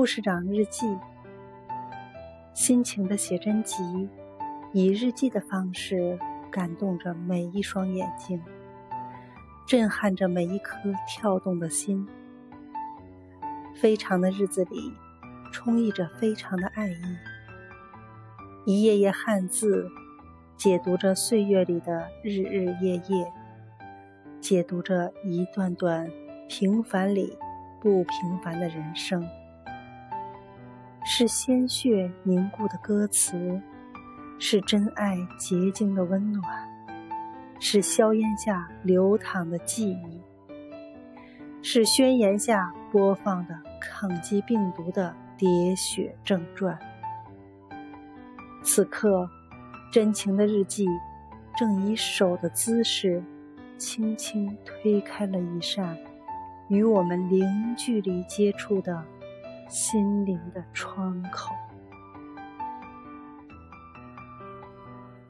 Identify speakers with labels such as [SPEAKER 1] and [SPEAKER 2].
[SPEAKER 1] 护士长日记，心情的写真集，以日记的方式感动着每一双眼睛，震撼着每一颗跳动的心。非常的日子里，充溢着非常的爱意。一页页汉字，解读着岁月里的日日夜夜，解读着一段段平凡里不平凡的人生。是鲜血凝固的歌词，是真爱结晶的温暖，是硝烟下流淌的记忆，是宣言下播放的抗击病毒的喋血正传。此刻，真情的日记正以手的姿势，轻轻推开了一扇与我们零距离接触的。心灵的窗口。